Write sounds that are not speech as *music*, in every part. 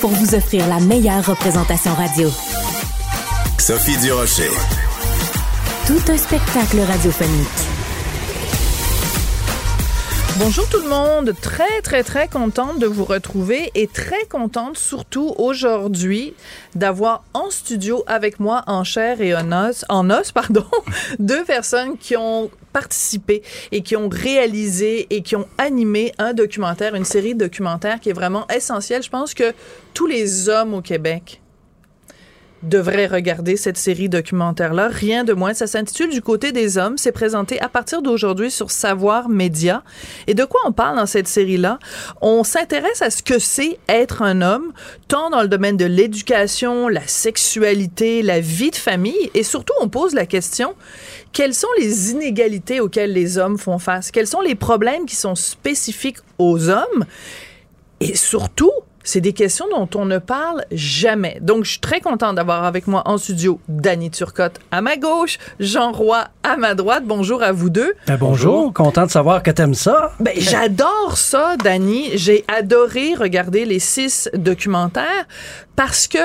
pour vous offrir la meilleure représentation radio. Sophie Durocher. Tout un spectacle radiophonique. Bonjour tout le monde, très très très contente de vous retrouver et très contente surtout aujourd'hui d'avoir en studio avec moi en chair et en os, en os pardon, *laughs* deux personnes qui ont participé et qui ont réalisé et qui ont animé un documentaire, une série de documentaires qui est vraiment essentielle. Je pense que tous les hommes au Québec devrait regarder cette série documentaire-là. Rien de moins. Ça s'intitule Du côté des hommes. C'est présenté à partir d'aujourd'hui sur Savoir Média. Et de quoi on parle dans cette série-là? On s'intéresse à ce que c'est être un homme, tant dans le domaine de l'éducation, la sexualité, la vie de famille. Et surtout, on pose la question, quelles sont les inégalités auxquelles les hommes font face? Quels sont les problèmes qui sont spécifiques aux hommes? Et surtout, c'est des questions dont on ne parle jamais. Donc, je suis très contente d'avoir avec moi en studio Danny Turcotte à ma gauche, Jean Roy à ma droite. Bonjour à vous deux. Ben, bonjour, content de savoir que t'aimes ça. Ben, *laughs* j'adore ça, Danny. J'ai adoré regarder les six documentaires parce que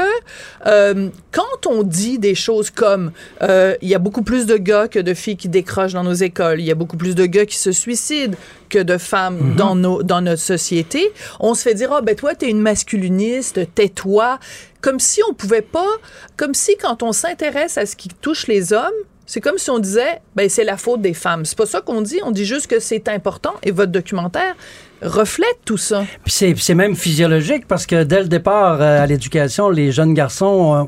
euh, quand on dit des choses comme euh, il y a beaucoup plus de gars que de filles qui décrochent dans nos écoles, il y a beaucoup plus de gars qui se suicident que de femmes dans, nos, dans notre société, on se fait dire, ah ben toi, t'es une masculiniste, tais-toi. Comme si on pouvait pas, comme si quand on s'intéresse à ce qui touche les hommes, c'est comme si on disait, ben c'est la faute des femmes. C'est pas ça qu'on dit. On dit juste que c'est important. Et votre documentaire reflète tout ça. Puis c'est, même physiologique parce que dès le départ euh, à l'éducation, les jeunes garçons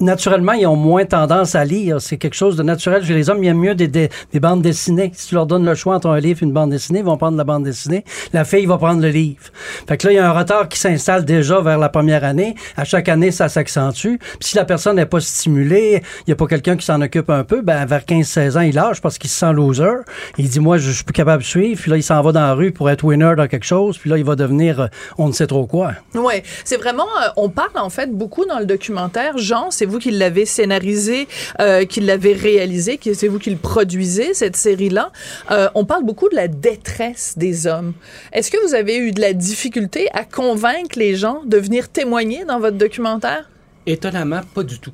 naturellement ils ont moins tendance à lire. C'est quelque chose de naturel. Chez les hommes, il y a mieux des, des, des bandes dessinées. Si tu leur donnes le choix entre un livre et une bande dessinée, ils vont prendre la bande dessinée. La fille va prendre le livre. Fait que là, il y a un retard qui s'installe déjà vers la première année. À chaque année, ça s'accentue. Puis si la personne n'est pas stimulée, il n'y a pas quelqu'un qui s'en occupe un peu, ben vers 15-16 ans, il lâche parce qu'il se sent loser. Il dit, moi, je, je suis plus capable de suivre. Puis là, il s'en va dans la rue pour être winner dans quelque chose. Puis là, il va devenir euh, on ne sait trop quoi. Ouais, c'est vraiment. euh, on parle en fait beaucoup dans le documentaire. Jean, c'est vous qui l'avez scénarisé, euh, qui l'avez réalisé, qui c'est vous qui le produisez cette série-là. Euh, on parle beaucoup de la détresse des hommes. Est-ce que vous avez eu de la difficulté à convaincre les gens de venir témoigner dans votre documentaire? Étonnamment, pas du tout.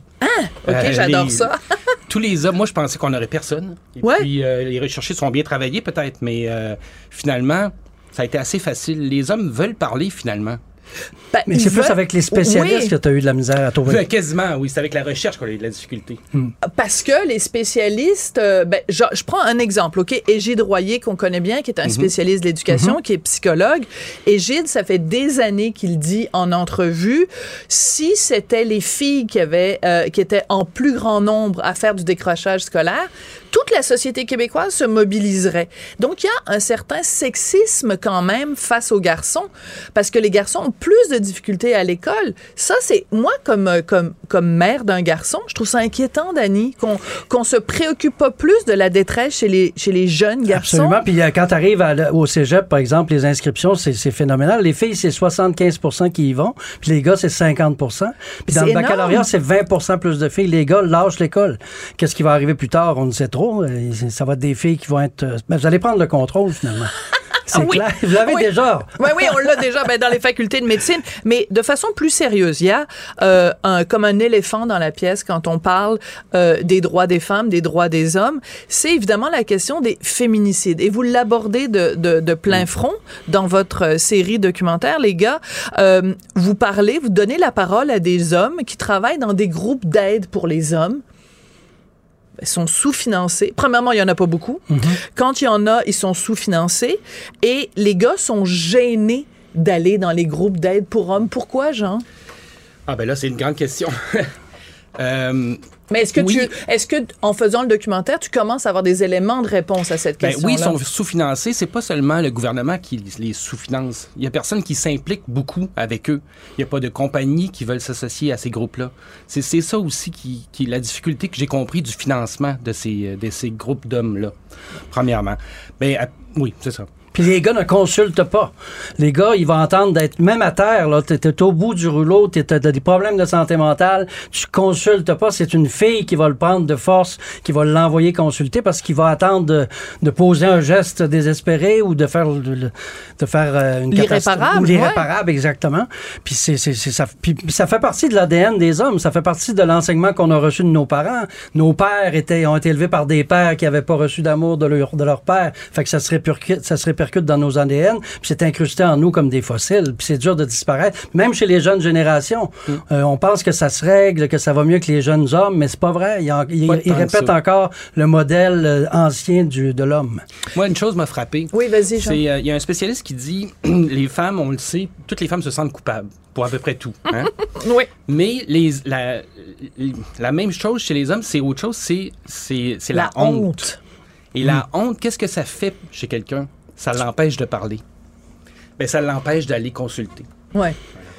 Ok, Euh, j'adore les- ça. *laughs* Tous les hommes, moi, je pensais qu'on n'aurait personne. Et Ouais. puis, euh, les recherchés sont bien travaillés, peut-être, mais euh, finalement, ça a été assez facile. Les hommes veulent parler, finalement. Ben, Mais c'est plus avec les spécialistes Oui. que tu as eu de la misère à trouver. Ouais, quasiment, oui. C'est avec la recherche qu'on a eu de la difficulté. Parce que les spécialistes, euh, ben, je, je prends un exemple, OK? Égide Royer, qu'on connaît bien, qui est un spécialiste de l'éducation, qui est psychologue. Égide, ça fait des années qu'il dit en entrevue, si c'était les filles qui avaient, euh, qui étaient en plus grand nombre à faire du décrochage scolaire, toute la société québécoise se mobiliserait. Donc, il y a un certain sexisme quand même face aux garçons, parce que les garçons ont plus de difficultés à l'école. Ça, c'est moi, comme, euh, comme, comme mère d'un garçon, je trouve ça inquiétant, Dani, qu'on qu'on se préoccupe pas plus de la détresse chez les, chez les jeunes garçons. Absolument. Puis euh, quand tu arrives au cégep, par exemple, les inscriptions, c'est c'est phénoménal. Les filles, c'est 75 qui y vont, puis les gars, c'est 50 Puis dans le baccalauréat, c'est 20 plus de filles. Les gars lâchent l'école. Qu'est-ce qui va arriver plus tard? On ne sait trop. Euh, Ça va être des filles qui vont être... euh, ben, vous allez prendre le contrôle, finalement. *laughs* C'est Ah oui. clair. Vous l'avez Oui. déjà. Oui, oui, on l'a déjà ben, dans les facultés de médecine. Mais de façon plus sérieuse, il y a euh, un, comme un éléphant dans la pièce quand on parle euh, des droits des femmes, des droits des hommes. C'est évidemment la question des féminicides. Et vous l'abordez de, de, de plein front dans votre série documentaire, les gars. Euh, vous parlez, vous donnez la parole à des hommes qui travaillent dans des groupes d'aide pour les hommes. Ils sont sous-financés. Premièrement, il n'y en a pas beaucoup. Quand il y en a, ils sont sous-financés. Et les gars sont gênés d'aller dans les groupes d'aide pour hommes. Pourquoi, Jean? Ah ben là, c'est une grande question. *laughs* Euh, Mais est-ce que Oui. tu, est-ce que, en faisant le documentaire, tu commences à avoir des éléments de réponse à cette ben question oui, ils sont sous-financés. C'est pas seulement le gouvernement qui les sous-finance. Il y a personne qui s'implique beaucoup avec eux. Il n'y a pas de compagnies qui veulent s'associer à ces groupes-là. C'est c'est ça aussi qui, qui est la difficulté que j'ai compris du financement de ces, de ces groupes d'hommes-là, premièrement. Ben, à- oui, c'est ça. Puis les gars ne consultent pas. Les gars, ils vont entendre d'être même à terre, là, t'es au bout du rouleau, t'as des problèmes de santé mentale, tu consultes pas. C'est une fille qui va le prendre de force, qui va l'envoyer consulter parce qu'il va attendre de, de poser un geste désespéré ou de faire, de faire euh, une catastrophe. L'irréparable, Ou L'irréparable, exactement. Puis, c'est, ça, puis ça fait partie de l'ADN des hommes. Ça fait partie de l'enseignement qu'on a reçu de nos parents. Nos pères étaient, ont été élevés par des pères qui n'avaient pas reçu d'amour de leur, de leur père. Fait que ça se répercute, ça se répercute dans nos ADN. Puis c'est incrusté en nous comme des fossiles. Puis c'est dur de disparaître. Même chez les jeunes générations, Mm. euh, on pense que ça se règle, que ça va mieux que les jeunes hommes, mais c'est pas vrai. Ils, en- ils- Pas ils tant que répètent encore le modèle euh, ancien du, de l'homme. Moi, une chose m'a frappé. Oui, vas-y, Jean. Euh, Il y a un spécialiste qui dit *clears throat* les femmes, on le sait, toutes les femmes se sentent coupables pour à peu près tout. hein. *laughs* Oui. Mais les, la, la même chose chez les hommes, c'est autre chose, c'est, c'est, c'est la, honte. Et la honte, qu'est-ce que ça fait chez quelqu'un? Ça l'empêche de parler. Ben, ça l'empêche d'aller consulter. Ouais.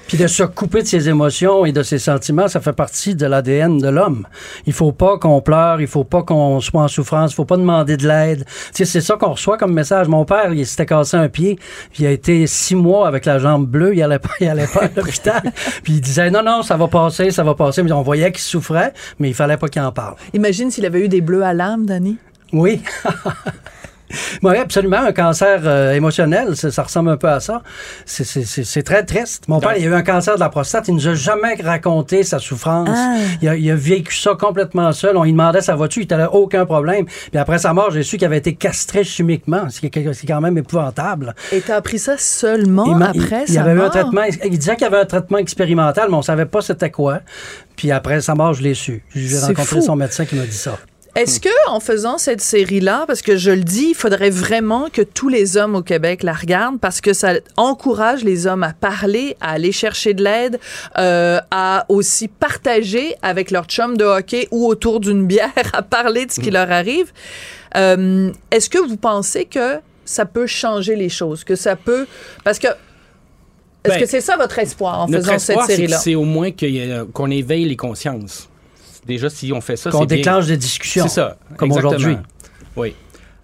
Puis de se couper de ses émotions et de ses sentiments, ça fait partie de l'ADN de l'homme. Il faut pas qu'on pleure, il faut pas qu'on soit en souffrance, il faut pas demander de l'aide. Tu sais, c'est ça qu'on reçoit comme message. Mon père, il s'était cassé un pied, puis il a été six mois avec la jambe bleue, il allait pas, il allait pas à l'hôpital. *laughs* puis il disait non, non, ça va passer, ça va passer. Mais on voyait qu'il souffrait, mais il fallait pas qu'il en parle. Imagine s'il avait eu des bleus à l'âme, Dani. Oui. *laughs* Oui, absolument. Un cancer euh, émotionnel, ça, ça ressemble un peu à ça. C'est- très triste. Mon père, il a eu un cancer de la prostate. Il nous a jamais raconté sa souffrance. Ah. Il, a, il a vécu ça complètement seul. On lui demandait sa voiture, il n'avait aucun problème. Puis après sa mort, j'ai su qu'il avait été castré chimiquement, ce qui est quand même épouvantable. Et t'as appris ça seulement Il après il, il avait eu un traitement. Il disait qu'il y avait un traitement expérimental, mais on savait pas c'était quoi. Puis après sa mort, je l'ai su. J'ai rencontré fou. son médecin qui m'a dit ça. Est-ce que, en faisant cette série-là, parce que je le dis, il faudrait vraiment que tous les hommes au Québec la regardent parce que ça encourage les hommes à parler, à aller chercher de l'aide, euh, à aussi partager avec leur chum de hockey ou autour d'une bière, *laughs* à parler de ce qui leur arrive. Euh, Est-ce que vous pensez que ça peut changer les choses, que ça peut, parce que est-ce Ben, que c'est ça votre espoir en faisant espoir, cette série-là? c'est au moins ait- qu'on éveille les consciences. Déjà, si on fait ça, Qu'on c'est bien. déclenche des discussions. C'est ça. Comme aujourd'hui. Oui.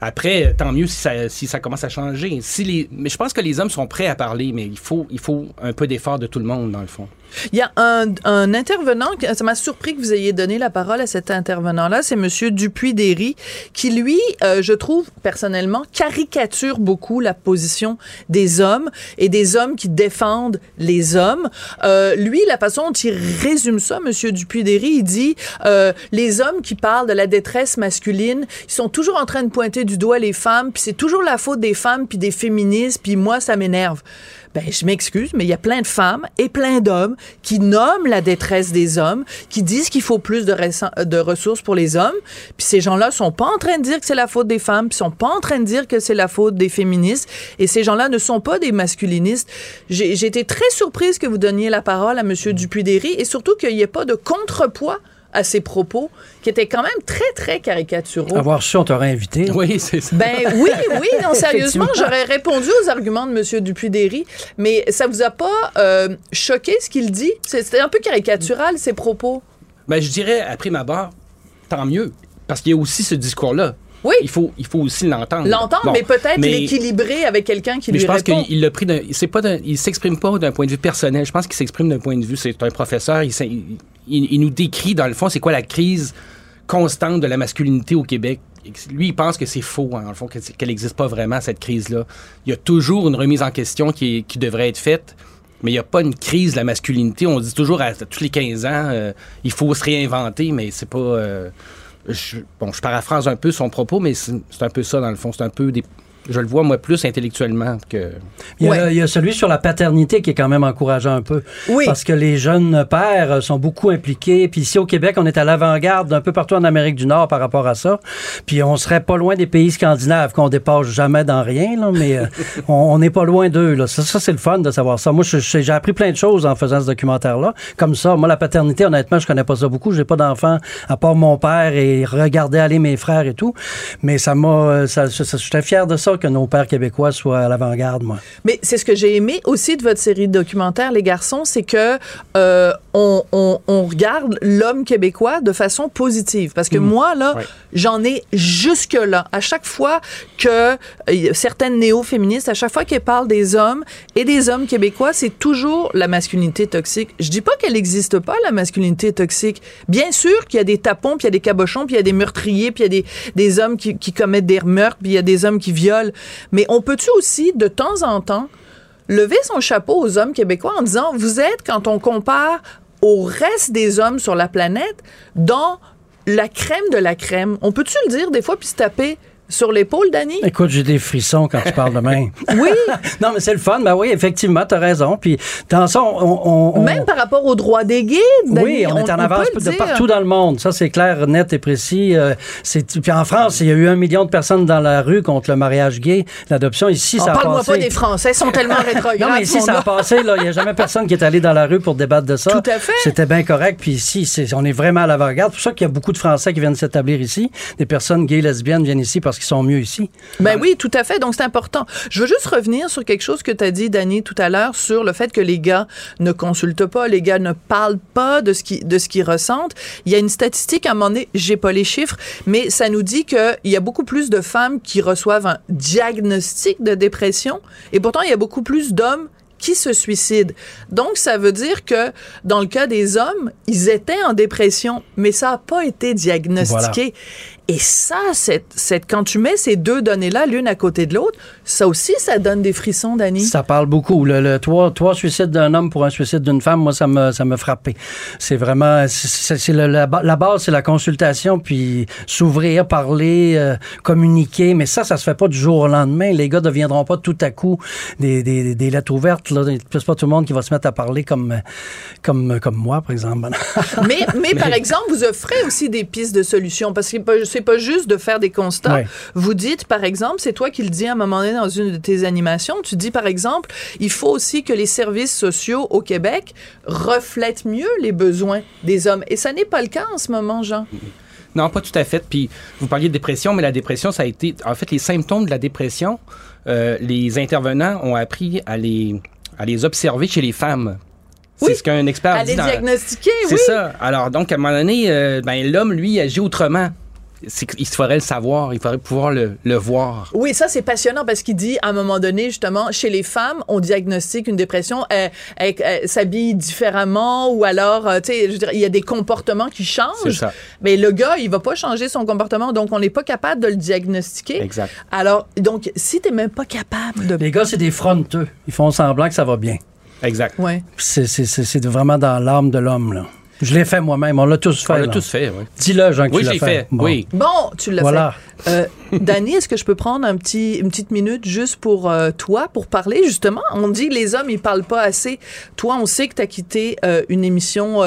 Après, tant mieux si ça, si ça commence à changer. Si les, mais je pense que les hommes sont prêts à parler, mais il faut, il faut un peu d'effort de tout le monde, dans le fond. Il y a un, intervenant, ça m'a surpris que vous ayez donné la parole à cet intervenant-là, c'est Monsieur Dupuis-Derry, qui lui, euh, je trouve personnellement, caricature beaucoup la position des hommes et des hommes qui défendent les hommes. Euh, lui, la façon dont il résume ça, Monsieur Dupuis-Derry, il dit euh, les hommes qui parlent de la détresse masculine, ils sont toujours en train de pointer du doigt les femmes, puis c'est toujours la faute des femmes puis des féministes, puis moi ça m'énerve. Ben, je m'excuse, mais il y a plein de femmes et plein d'hommes qui nomment la détresse des hommes, qui disent qu'il faut plus de, ressources pour les hommes. Puis ces gens-là sont pas en train de dire que c'est la faute des femmes, puis sont pas en train de dire que c'est la faute des féministes. Et ces gens-là ne sont pas des masculinistes. J'ai été très surprise que vous donniez la parole à M. Dupuis-Derry et surtout qu'il n'y ait pas de contrepoids à ses propos, qui étaient quand même très, très caricaturaux. Avoir su, on t'aurait invité. Oui, c'est ça. Ben oui, oui, non, *laughs* sérieusement, j'aurais répondu aux arguments de M. Dupuis-Déry, mais ça vous a pas euh, choqué ce qu'il dit? C'était un peu caricatural, ses propos. Ben, je dirais, après ma barre, tant mieux. Parce qu'il y a aussi ce discours-là. Oui. Il faut, il faut aussi l'entendre. L'entendre, Bon, mais peut-être l'équilibrer avec quelqu'un qui Mais lui je pense répond. qu'il l'a pris d'un. C'est pas il s'exprime pas d'un point de vue personnel. Je pense qu'il s'exprime d'un point de vue. C'est un professeur. Il, il, nous décrit, dans le fond, c'est quoi la crise constante de la masculinité au Québec. Lui, il pense que c'est faux, hein, dans le fond, qu'elle n'existe pas vraiment, cette crise-là. Il y a toujours une remise en question qui, devrait être faite. Mais il n'y a pas une crise de la masculinité. On dit toujours tous les 15 ans, euh, il faut se réinventer, mais c'est pas. euh, je, bon, je paraphrase un peu son propos, mais c'est un peu ça, dans le fond. C'est un peu des. Je le vois, moi, plus intellectuellement que. Il y, a, Ouais. il y a celui sur la paternité qui est quand même encourageant un peu. Oui. Parce que les jeunes pères sont beaucoup impliqués. Puis ici au Québec, on est à l'avant-garde un peu partout en Amérique du Nord par rapport à ça. Puis on serait pas loin des pays scandinaves qu'on dépasse jamais dans rien, là, mais euh, *laughs* on n'est pas loin d'eux. là. Ça, ça, c'est le fun de savoir ça. Moi, j'ai appris plein de choses en faisant ce documentaire-là. Comme ça, moi, la paternité, honnêtement, je connais pas ça beaucoup. J'ai pas d'enfants à part mon père et regarder aller mes frères et tout. Mais ça m'a... euh, Ça, ça- ça- J'étais fier de ça que nos pères québécois soient à l'avant-garde, moi. Mais c'est ce que j'ai aimé aussi de votre série de documentaires, les garçons, c'est que euh, on, on- on regarde l'homme québécois de façon positive. Parce que moi, là, j'en ai jusque-là. À chaque fois que euh, certaines néo-féministes, à chaque fois qu'elles parlent des hommes et des hommes québécois, c'est toujours la masculinité toxique. Je dis pas qu'elle n'existe pas, la masculinité toxique. Bien sûr qu'il y a des tapons, puis il y a des cabochons, puis il y a des meurtriers, puis il y a des, des hommes qui, qui commettent des meurtres, puis il y a des hommes qui violent. Mais on peut-tu aussi, de temps en temps, lever son chapeau aux hommes québécois en disant vous êtes quand on compare au reste des hommes sur la planète dans la crème de la crème? On peut-tu le dire des fois puis se taper sur l'épaule, Dani? Écoute, j'ai des frissons quand tu parles de même. *laughs* Oui, *laughs* non, mais c'est le fun. Ben oui, effectivement, tu as raison. Puis dans ça, on. on- on- même par rapport aux droits des gays, Dani, Oui, on, est en avance de partout dans le monde. Ça, c'est clair, net et précis. Euh, puis en France, il y a eu un million de personnes dans la rue contre le mariage gay, l'adoption. Ici, Oh, ça a Parle-moi passé. pas des Français, ils sont tellement *laughs* rétrogrades. Non, mais ici, ça a passé. là. Il n'y a jamais personne qui est allé dans la rue pour débattre de ça. Tout à fait. C'était bien correct. Puis ici, on est vraiment à l'avant-garde. C'est pour ça qu'il y a beaucoup de Français qui viennent s'établir ici. Des personnes gays, lesbiennes viennent ici parce qu'ils sont mieux ici. Ben oui, tout à fait. Donc, c'est important. Je veux juste revenir sur quelque chose que tu as dit, Dani, tout à l'heure, sur le fait que les gars ne consultent pas, les gars ne parlent pas de ce qui- de ce qu'ils ressentent. Il y a une statistique, à un moment donné, j'ai pas les chiffres, mais ça nous dit qu'il y a beaucoup plus de femmes qui reçoivent un diagnostic de dépression, et pourtant, il y a beaucoup plus d'hommes qui se suicident. Donc, ça veut dire que dans le cas des hommes, ils étaient en dépression, mais ça n'a pas été diagnostiqué. Et ça, c'est- quand tu mets ces deux données-là, l'une à côté de l'autre, ça aussi, ça donne des frissons, Dani. Ça parle beaucoup. Le, le trois, trois suicides d'un homme pour un suicide d'une femme, moi, ça me, ça me frappé. C'est vraiment, c'est, la, ba- la base, c'est la consultation, puis s'ouvrir, parler, euh, communiquer. Mais ça, ça se fait pas du jour au lendemain. Les gars deviendront pas tout à coup des, des, des lettres ouvertes. Là. C'est pas tout le monde qui va se mettre à parler comme, comme, comme moi, par exemple. *laughs* Mais, mais par exemple, vous offrez aussi des pistes de solutions parce que c'est c'est pas juste de faire des constats. Ouais. Vous dites, par exemple, c'est toi qui le dis à un moment donné dans une de tes animations, tu dis, par exemple, il faut aussi que les services sociaux au Québec reflètent mieux les besoins des hommes. Et ça n'est pas le cas en ce moment, Jean. Non, pas tout à fait. Puis vous parliez de dépression, mais la dépression, ça a été. En fait, les symptômes de la dépression, euh, les intervenants ont appris à les, à les observer chez les femmes. Oui. C'est ce qu'un expert À dit les dans- diagnostiquer, C'est oui. ça. Alors, donc, à un moment donné, euh, ben, l'homme, lui, agit autrement. Qu'il faudrait le savoir, il faudrait pouvoir le, le voir. Oui, ça c'est passionnant parce qu'il dit à un moment donné justement chez les femmes on diagnostique une dépression, elles, elles- elles s'habillent différemment ou alors euh, tu sais il y a des comportements qui C'est changent. ça. Mais le gars il va pas changer son comportement donc on n'est pas capable de le diagnostiquer. Exact. Alors donc si t'es même pas capable de Les gars, c'est des fronteux. Ils font semblant que ça va bien. Exact. ouais. C'est, c'est, c'est, c'est vraiment dans l'âme de l'homme, là. Je l'ai fait moi-même. On l'a tous fait. On l'a tous fait, oui. Dis-le, Jean, que Oui, tu je l'as l'ai fait. Bon. Oui. Bon, tu l'as Voilà. fait. Euh, *laughs* Dani, est-ce que je peux prendre un petit, une petite minute juste pour euh, toi, pour parler? Justement? On dit les hommes, ils parlent pas assez. Toi, on sait que tu as quitté euh, une émission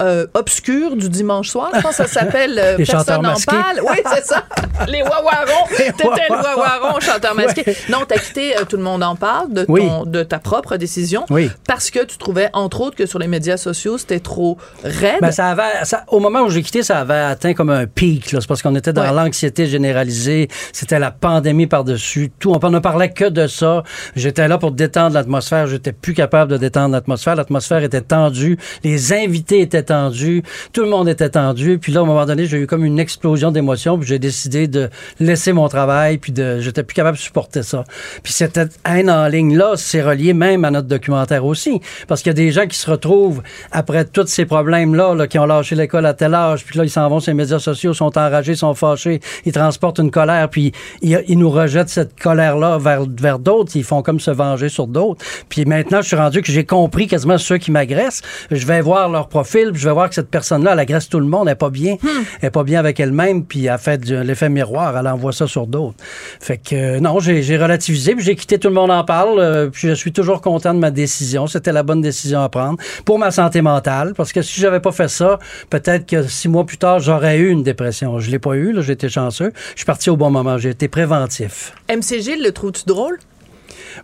euh, euh, obscur du dimanche soir. Je pense que ça s'appelle euh, Les chanteurs Personne n'en masqués. parle. Oui, c'est ça. *laughs* Les Wawarons. T'étais le. Wawaron, chanteur masqué. Non, t'as quitté euh, Tout le monde en parle de, ton, Oui. de ta propre décision Oui. parce que tu trouvais, entre autres, que sur les médias sociaux, c'était trop raide. Ben, ça avait, ça- au moment où j'ai quitté, ça avait atteint comme un pic. C'est parce qu'on était dans Ouais. l'anxiété généralisée. C'était la pandémie par-dessus tout. On ne parlait que de ça. J'étais là pour détendre l'atmosphère. J'étais plus capable de détendre l'atmosphère. L'atmosphère était tendue. Les invités étaient tendus. Tout le monde était tendu. Puis là, à un moment donné, j'ai eu comme une explosion d'émotions. Puis j'ai décidé de laisser mon travail. Puis j'étais plus capable de supporter ça. Puis cette haine en ligne là, c'est relié même à notre documentaire aussi, parce qu'il y a des gens qui se retrouvent après tous ces problèmes là, qui ont lâché l'école à tel âge, puis là ils s'en vont sur les médias sociaux, sont enragés, sont fâchés, ils transportent une colère, puis ils, ils nous rejettent cette colère là vers vers d'autres, ils font comme se venger sur d'autres. Puis maintenant, je suis rendu que j'ai compris quasiment ceux qui m'agressent, je vais voir leur profil, puis je vais voir que cette personne là, elle agresse tout le monde, elle est pas bien, elle est pas bien avec elle-même, puis elle fait l'effet miroir, elle envoie ça sur d'autres. Fait que euh, non, j'ai relativisé, puis j'ai quitté tout le monde en parle, euh, puis je suis toujours content de ma décision. C'était la bonne décision à prendre pour ma santé mentale, parce que si j'avais pas fait ça, peut-être que six mois plus tard, j'aurais eu une dépression. Je l'ai pas eu, là, j'ai été chanceux. Je suis parti au bon moment, j'ai été préventif. MC Gilles, le trouves-tu drôle?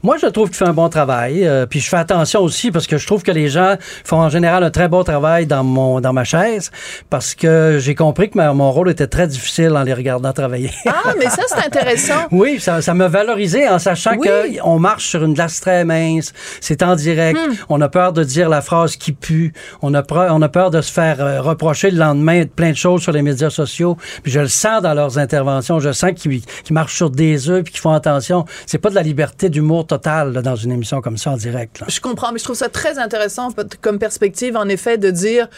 Moi, je trouve qu'il fait un bon travail. euh, puis je fais attention aussi parce que je trouve que les gens font en général un très bon travail dans mon dans ma chaise parce que j'ai compris que ma- mon rôle était très difficile en les regardant travailler. Ah, mais ça, c'est intéressant. *laughs* Oui, ça, ça m'a valorisé en sachant Oui. que on marche sur une glace très mince, c'est en direct, Hmm. on a peur de dire la phrase qui pue, on a peur, on a peur de se faire euh, reprocher le lendemain plein de choses sur les médias sociaux, puis je le sens dans leurs interventions, je sens qu'ils marchent sur des œufs puis qu'ils font attention. C'est pas de la liberté d'humour totale là, dans une émission comme ça en direct. là. Je comprends, mais je trouve ça très intéressant comme perspective, en effet, de dire.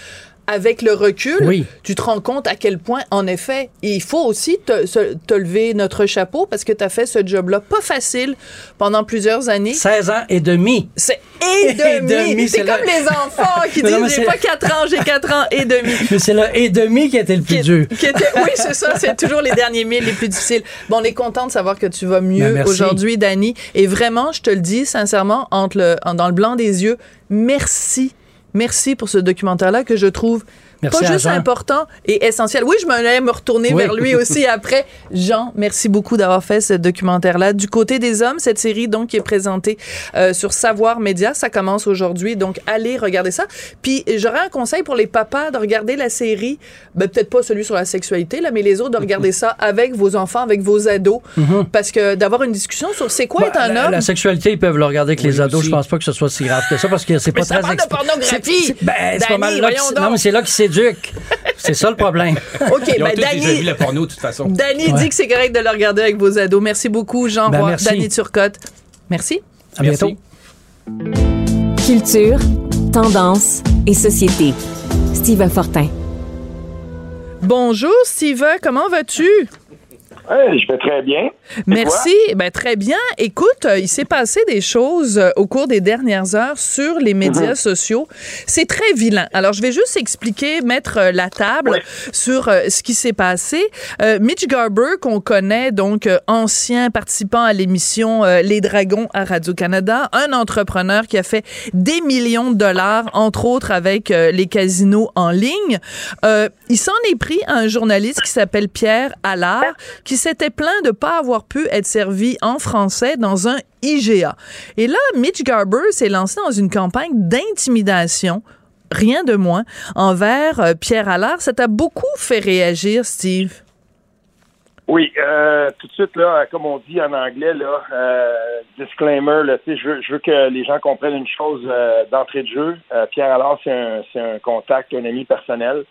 Avec le recul, Oui. tu te rends compte à quel point, en effet, il faut aussi te, se- te lever notre chapeau parce que tu as fait ce job-là pas facile pendant plusieurs années. 16 ans et demi. C'est et Et demi. C'est comme le- les enfants qui *laughs* disent j'ai pas 4 ans, j'ai 4 ans et demi. *laughs* Mais c'est le et demi qui était le plus Qui- dur. qui était- oui, c'est ça. C'est toujours les derniers mille les plus difficiles. Bon, on est content de savoir que tu vas Ben, mieux merci. aujourd'hui, Dani. Et vraiment, je te le dis sincèrement, entre le, dans le blanc des yeux, merci. Merci pour ce documentaire-là que je trouve Merci pas à juste Jean. important et essentiel. Oui, je me allais me retourner Oui. vers lui *laughs* aussi après. Jean, merci beaucoup d'avoir fait ce documentaire-là. Du côté des hommes, cette série donc qui est présentée euh, sur Savoir Média, ça commence aujourd'hui. Donc allez regarder ça. Puis j'aurais un conseil pour les papas de regarder la série, ben, peut-être pas celui sur la sexualité là, mais les autres de regarder *laughs* ça avec vos enfants, avec vos ados, parce que d'avoir une discussion sur c'est quoi être Bah, un la, homme. la sexualité, ils peuvent le regarder avec les ados. aussi. Je pense pas que ce soit si grave que ça parce que c'est pas ça très parle de pornographie. C'est- Ben, c'est pas mal là. Non, mais c'est là qu'ils c'est ça le problème. *laughs* Ok, Ils ont ben tous déjà vu Dani, le porno, de toute façon. Dani Ouais. dit que c'est correct de le regarder avec vos ados. Merci beaucoup, Jean Ben, Roy, merci. Dani Turcotte. Merci. À Merci. bientôt. Culture, tendance et société. Steve Fortin. Bonjour, Steve. Comment vas-tu? Hey, je vais très bien. Merci. Ben, très bien. Écoute, euh, il s'est passé des choses euh, au cours des dernières heures sur les médias sociaux. C'est très vilain. Alors, je vais juste expliquer, mettre euh, la table sur ce qui s'est passé. Euh, Mitch Garber, qu'on connaît, donc ancien participant à l'émission Les Dragons à Radio-Canada, un entrepreneur qui a fait des millions de dollars, entre autres avec les casinos en ligne. Euh, il s'en est pris à un journaliste qui s'appelle Pierre Allard, qui s'était plaint de pas avoir pu être servi en français dans un IGA. Et là, Mitch Garber s'est lancé dans une campagne d'intimidation rien de moins, envers euh, Pierre Allard. Ça t'a beaucoup fait réagir, Steve? Oui, euh, tout de suite, là, comme on dit en anglais, là, euh, disclaimer, je veux, que les gens comprennent une chose d'entrée de jeu. Pierre Allard, c'est un contact, un ami personnel.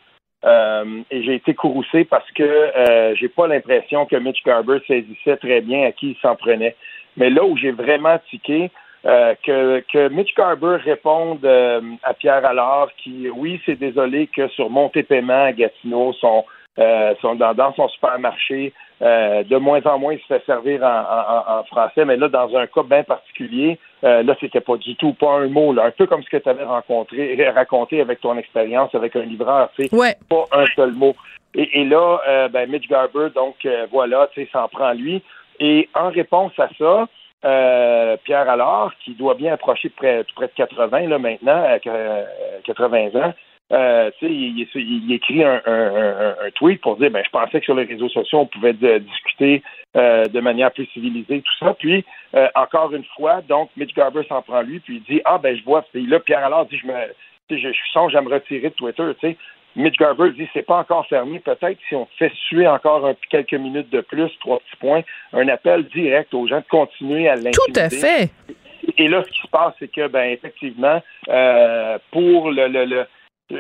Euh, et j'ai été courroucé parce que euh, j'ai pas l'impression que Mitch Garber saisissait très bien à qui il s'en prenait. Mais là où j'ai vraiment tiqué, euh, que, que Mitch Garber réponde euh, à Pierre Allard qui, oui, c'est désolé que sur Montépaiement, à Gatineau, son, euh, dans, dans son supermarché, euh, de moins en moins, il se fait servir en, en, en français, mais là, dans un cas bien particulier, euh, là, c'était pas du tout, pas un mot, là, un peu comme ce que tu avais rencontré, raconté avec ton expérience avec un livreur, tu sais, Ouais. pas un seul mot. Et, et là, euh, ben, Mitch Garber, donc euh, voilà, tu sais, s'en prend lui. Et en réponse à ça, euh, Pierre Allard, qui doit bien approcher près, près de 80 là maintenant, euh, 80 ans, euh, il, il- il écrit un, un- un- un tweet pour dire, ben, je pensais que sur les réseaux sociaux, on pouvait de- discuter euh, de manière plus civilisée, tout ça. Puis, euh, encore une fois, donc, Mitch Garber s'en prend lui, puis il dit, ah, ben, je vois, puis là, Pierre Allard dit, je me, je, je songe à me retirer de Twitter, sais. Mitch Garber dit, c'est pas encore fermé. Peut-être si on fait suer encore un- quelques minutes de plus, trois petits points, un appel direct aux gens de continuer à l'intimider. Tout à fait. Et là, ce qui se passe, c'est que, ben, effectivement, euh, pour le, le, le-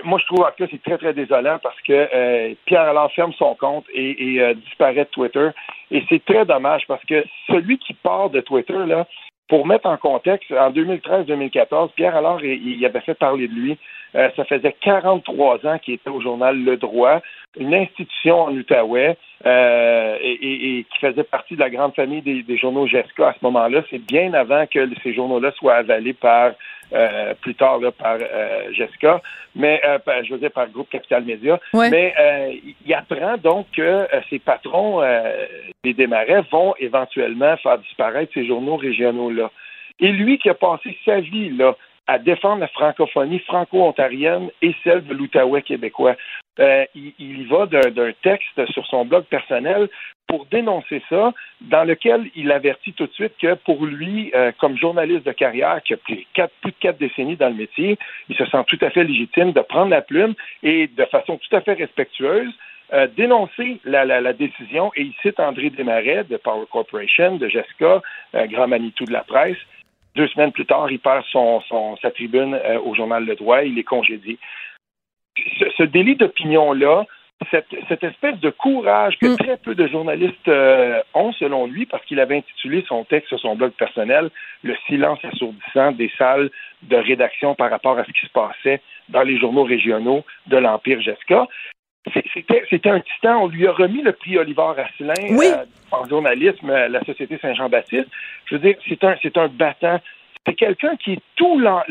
moi, je trouve en tout cas c'est très, très désolant parce que euh, Pierre Allard ferme son compte et, et, euh, disparaît de Twitter. Et c'est très dommage parce que celui qui part de Twitter, là, pour mettre en contexte, en 2013-2014, Pierre Allard, il, il avait fait parler de lui. Euh, ça faisait 43 ans qu'il était au journal Le Droit, une institution en Outaouais euh, et, et- et qui faisait partie de la grande famille des, des journaux Jessica à ce moment-là. C'est bien avant que ces journaux-là soient avalés par euh, plus tard là, par euh, Jessica, mais euh, par- je veux dire par Groupe Capital Média. Ouais. Mais euh, il apprend donc que euh, ses patrons euh, des démarrais vont éventuellement faire disparaître ces journaux régionaux-là. Et lui qui a passé sa vie là à défendre la francophonie franco-ontarienne et celle de l'Outaouais québécois. Euh, il, il y va d'un texte sur son blog personnel pour dénoncer ça, dans lequel il avertit tout de suite que pour lui, euh, comme journaliste de carrière qui a plus, quatre, plus de quatre décennies dans le métier, il se sent tout à fait légitime de prendre la plume et de façon tout à fait respectueuse euh, dénoncer la, la, la décision et il cite André Desmarais de Power Corporation, de Jessica, euh, grand Manitou de la presse. Deux semaines plus tard, il perd son, son, sa tribune euh, au journal Le Droit, il est congédié. Ce, ce délit d'opinion-là, cette, cette espèce de courage que Mm. très peu de journalistes euh, ont, selon lui, parce qu'il avait intitulé son texte sur son blog personnel Le silence assourdissant des salles de rédaction par rapport à ce qui se passait dans les journaux régionaux de l'Empire Jessica. C'était un titan. On lui a remis le prix Oliver Asselin Oui. euh, en journalisme à la Société Saint-Jean-Baptiste. Je veux dire, c'est un, c'est un battant. C'est quelqu'un qui est tout l'en-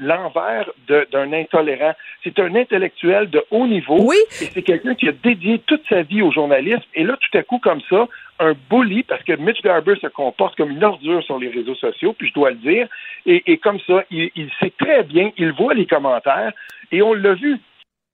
l'envers de- d'un intolérant. C'est un intellectuel de haut niveau. Oui. Et c'est quelqu'un qui a dédié toute sa vie au journalisme. Et là, tout à coup, comme ça, un bully, parce que Mitch Garber se comporte comme une ordure sur les réseaux sociaux, puis je dois le dire. Et, et comme ça, il, il sait très bien, il voit les commentaires. Et on l'a vu.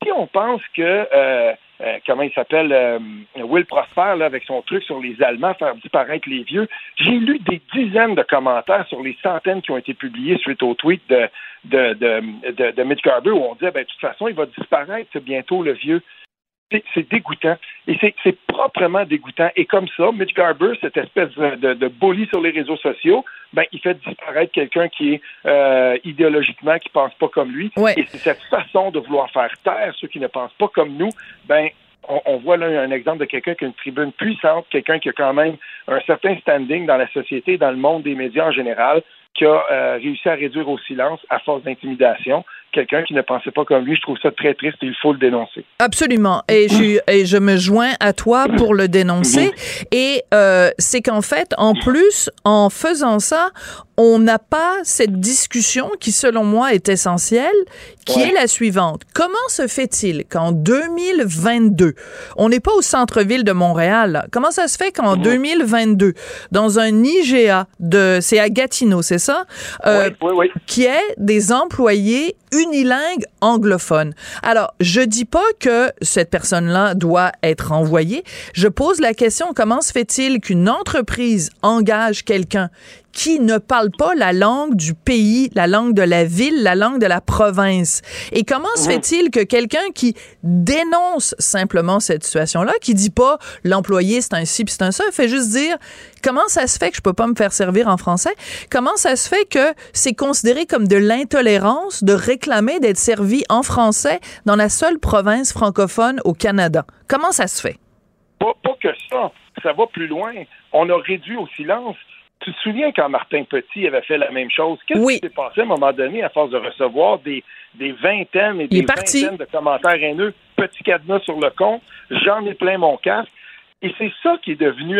Si on pense que, euh, euh, comment il s'appelle, euh, Will Prosper, là, avec son truc sur les Allemands, faire disparaître les vieux, j'ai lu des dizaines de commentaires sur les centaines qui ont été publiés suite au tweet de, de, de, de, Mitch Garber où on dit, ben, de toute façon, il va disparaître bientôt, le vieux. C'est- dégoûtant. Et c'est- proprement dégoûtant. Et comme ça, Mitch Garber, cette espèce de, de, de bully sur les réseaux sociaux, ben, il fait disparaître quelqu'un qui est euh, idéologiquement, qui pense pas comme lui. Ouais. Et c'est cette façon de vouloir faire taire ceux qui ne pensent pas comme nous, ben, on, on voit là un exemple de quelqu'un qui a une tribune puissante, quelqu'un qui a quand même un certain standing dans la société, dans le monde des médias en général, qui a euh, réussi à réduire au silence à force d'intimidation. Quelqu'un qui ne pensait pas comme lui, je trouve ça très triste et il faut le dénoncer. Absolument. Et je, suis- et je me joins à toi pour le dénoncer. Et euh, c'est qu'en fait, en plus, en faisant ça, on n'a pas cette discussion qui, selon moi, est essentielle, qui Ouais. est la suivante. Comment se fait-il qu'en 2022, on n'est pas au centre-ville de Montréal, là. comment ça se fait qu'en 2022, dans un IGA de, c'est à Gatineau, c'est ça? Euh, oui, oui, oui. qui est des employés unilingues anglophones. Alors, je dis pas que cette personne-là doit être envoyée. Je pose la question, comment se fait-il qu'une entreprise engage quelqu'un qui ne parle pas la langue du pays, la langue de la ville, la langue de la province. Et comment se fait-il que quelqu'un qui dénonce simplement cette situation-là, qui dit pas l'employé c'est un ci puis c'est un ça, fait juste dire comment ça se fait que je peux pas me faire servir en français, comment ça se fait que c'est considéré comme de l'intolérance de réclamer d'être servi en français dans la seule province francophone au Canada? Comment ça se fait? Pas, pas que ça. Ça va plus loin. On a réduit au silence. Tu te souviens quand Martin Petit avait fait la même chose? Qu'est-ce Oui. qui s'est passé à un moment donné à force de recevoir des, des vingtaines et des vingtaines de commentaires haineux? Petit cadenas sur le compte, j'en ai plein mon casque. Et c'est ça qui est devenu.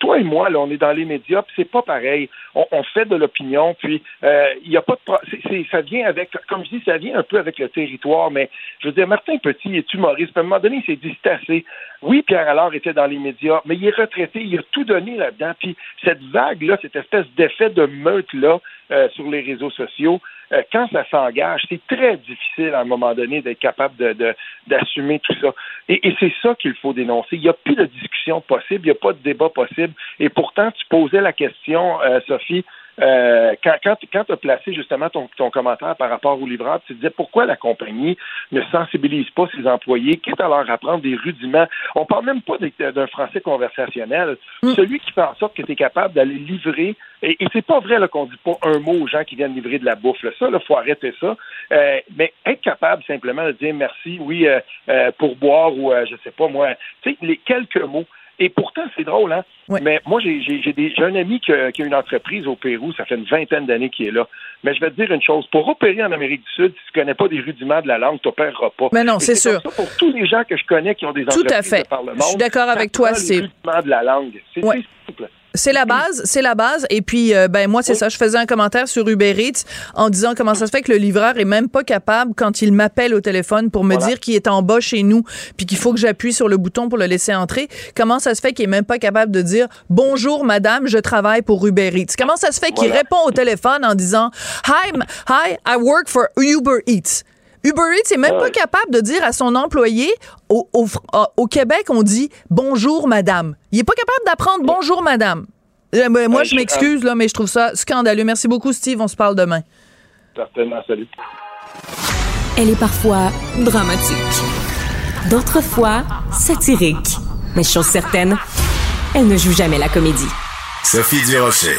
Toi et moi, là, on est dans les médias, puis c'est pas pareil. On, fait de l'opinion, puis euh, il y a pas de. ça vient avec, comme je dis, ça vient un peu avec le territoire. Mais je veux dire, Martin Petit est humoriste. À un moment donné, il s'est. Oui, Pierre Allard était dans les médias, mais il est retraité. Il a tout donné là-dedans. Puis cette vague-là, cette espèce d'effet de meute-là euh, sur les réseaux sociaux, euh, quand ça s'engage, c'est très difficile à un moment donné d'être capable de, d'assumer tout ça. Et, et c'est ça qu'il faut dénoncer. Il n'y a plus de discussion possible, il n'y a pas de débat possible. Et pourtant, tu posais la question, euh, Sophie, euh, quand, quand, quand tu as placé justement ton, ton, commentaire par rapport au livreur, tu disais pourquoi la compagnie ne sensibilise pas ses employés, quitte à leur apprendre des rudiments? On parle même pas d'un français conversationnel. Mm. Celui qui fait en sorte que tu es capable d'aller livrer, et, et c'est pas vrai qu'on dit pas un mot aux gens qui viennent livrer de la bouffe. Là. Ça, il faut arrêter ça. Euh, mais être capable simplement de dire merci, oui, euh, euh pour boire ou je sais pas moi, tu sais, les quelques mots. Et pourtant, c'est drôle, hein? Mais moi, j'ai, un ami qui a, une entreprise au Pérou, ça fait une vingtaine d'années qu'il est là. Mais je vais te dire une chose, pour opérer en Amérique du Sud, si tu connais pas des rudiments de la langue, tu n'opéreras pas. Mais non, c'est, sûr. pour tous les gens que je connais qui ont des entreprises Tout à fait. par le monde, je suis d'accord avec toi, c'est... rudiments de la langue. C'est simple. C'est la base, c'est la base. Et puis, euh, ben moi, c'est ça. Je faisais un commentaire sur Uber Eats en disant comment ça se fait que le livreur est même pas capable quand il m'appelle au téléphone pour me dire qu'il est en bas chez nous, puis qu'il faut que j'appuie sur le bouton pour le laisser entrer. Comment ça se fait qu'il est même pas capable de dire bonjour madame, je travaille pour Uber Eats. Comment ça se fait qu'il répond au téléphone en disant hi, hi, I work for Uber Eats. Uber Eats n'est même pas capable de dire à son employé au, au, Québec, on dit bonjour madame. Il est pas capable d'apprendre bonjour madame. Euh, ben, moi, je m'excuse, là, mais je trouve ça scandaleux. Merci beaucoup, Steve. On se parle demain. Certainement. Salut. Elle est parfois dramatique. D'autres fois, satirique. Mais chose certaine, elle ne joue jamais la comédie. Sophie Durocher.